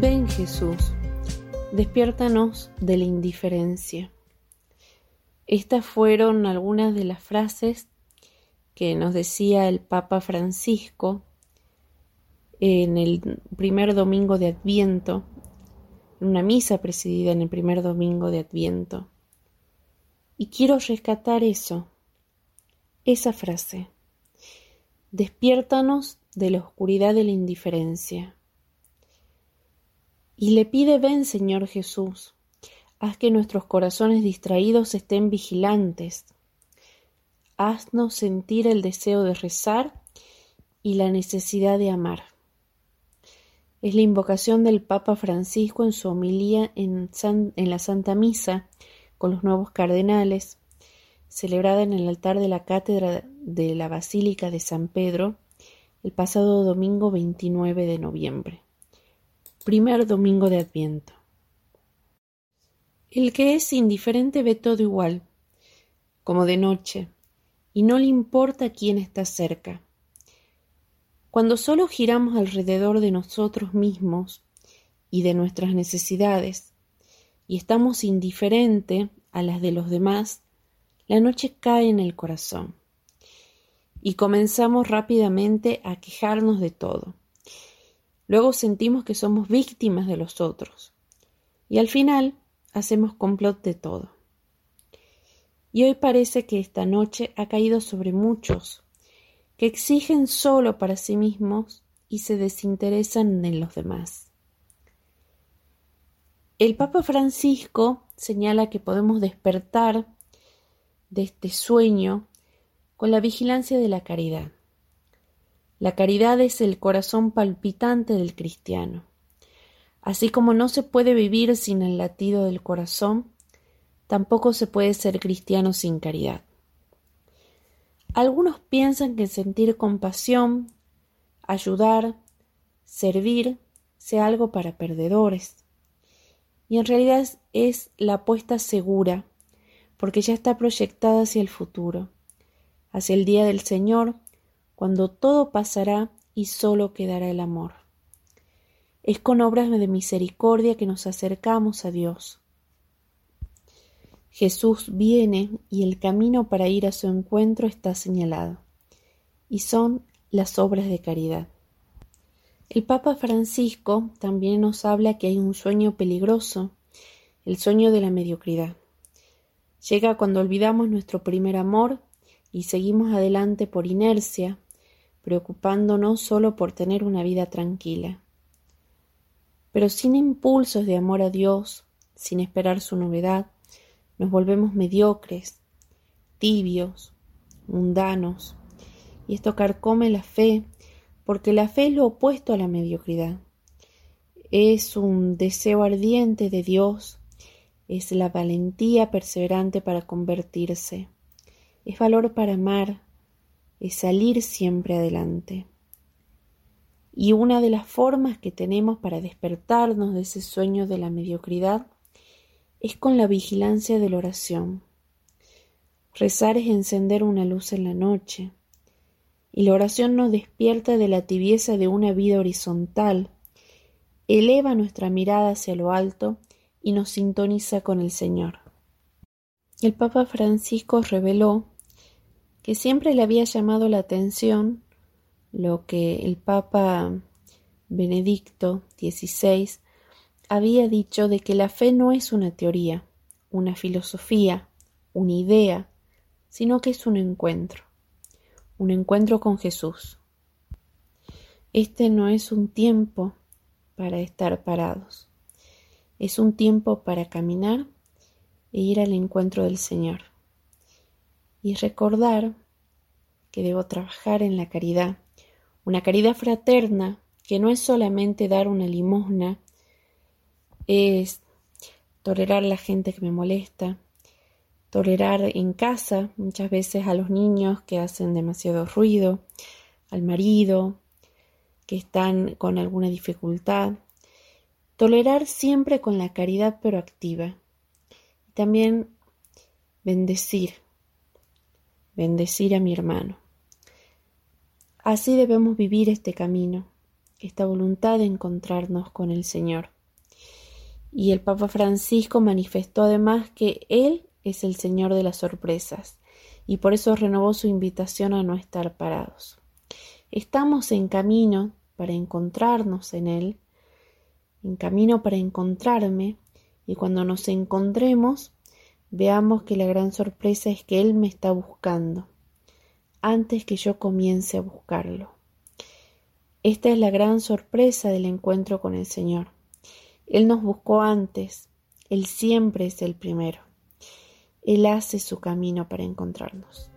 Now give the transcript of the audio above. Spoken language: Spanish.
Ven Jesús, despiértanos de la indiferencia. Estas fueron algunas de las frases que nos decía el Papa Francisco en el primer domingo de Adviento, en una misa presidida en el primer domingo de Adviento. Y quiero rescatar eso, esa frase. Despiértanos de la oscuridad de la indiferencia y le pide ven Señor Jesús, haz que nuestros corazones distraídos estén vigilantes, haznos sentir el deseo de rezar y la necesidad de amar. Es la invocación del Papa Francisco en su homilía en, la Santa Misa con los nuevos cardenales, celebrada en el altar de la Cátedra de la Basílica de San Pedro el pasado domingo 29 de noviembre. Primer domingo de Adviento. El que es indiferente ve todo igual, como de noche, y no le importa quién está cerca. Cuando solo giramos alrededor de nosotros mismos y de nuestras necesidades, y estamos indiferente a las de los demás, la noche cae en el corazón, y comenzamos rápidamente a quejarnos de todo Luego sentimos que somos víctimas de los otros. Y al final hacemos complot de todo. Y hoy parece que esta noche ha caído sobre muchos, que exigen solo para sí mismos y se desinteresan en los demás. El Papa Francisco señala que podemos despertar de este sueño con la vigilancia de la caridad. La caridad es el corazón palpitante del cristiano. Así como no se puede vivir sin el latido del corazón, tampoco se puede ser cristiano sin caridad. Algunos piensan que sentir compasión, ayudar, servir, sea algo para perdedores. Y en realidad es la apuesta segura, porque ya está proyectada hacia el futuro, hacia el día del Señor, cuando todo pasará y solo quedará el amor. Es con obras de misericordia que nos acercamos a Dios. Jesús viene y el camino para ir a su encuentro está señalado, y son las obras de caridad. El Papa Francisco también nos habla que hay un sueño peligroso, el sueño de la mediocridad. Llega cuando olvidamos nuestro primer amor y seguimos adelante por inercia, preocupándonos solo por tener una vida tranquila. Pero sin impulsos de amor a Dios, sin esperar su novedad, nos volvemos mediocres, tibios, mundanos, y esto carcome la fe, porque la fe es lo opuesto a la mediocridad. Es un deseo ardiente de Dios, es la valentía perseverante para convertirse, es valor para amar, es salir siempre adelante. Y una de las formas que tenemos para despertarnos de ese sueño de la mediocridad es con la vigilancia de la oración. Rezar es encender una luz en la noche, y la oración nos despierta de la tibieza de una vida horizontal, eleva nuestra mirada hacia lo alto y nos sintoniza con el Señor. El Papa Francisco reveló que siempre le había llamado la atención lo que el Papa Benedicto XVI había dicho de que la fe no es una teoría, una filosofía, una idea, sino que es un encuentro, un encuentro con Jesús. Este no es un tiempo para estar parados, es un tiempo para caminar e ir al encuentro del Señor y recordar que debo trabajar en la caridad, una caridad fraterna que no es solamente dar una limosna, es tolerar la gente que me molesta, tolerar en casa muchas veces a los niños que hacen demasiado ruido, al marido que están con alguna dificultad, tolerar siempre con la caridad pero activa, también bendecir bendecir a mi hermano. Así debemos vivir este camino, esta voluntad de encontrarnos con el Señor. Y el Papa Francisco manifestó además que Él es el Señor de las sorpresas y por eso renovó su invitación a no estar parados. Estamos en camino para encontrarnos en Él, en camino para encontrarme, y cuando nos encontremos, veamos que la gran sorpresa es que Él me está buscando, antes que yo comience a buscarlo. Esta es la gran sorpresa del encuentro con el Señor. Él nos buscó antes, Él siempre es el primero. Él hace su camino para encontrarnos.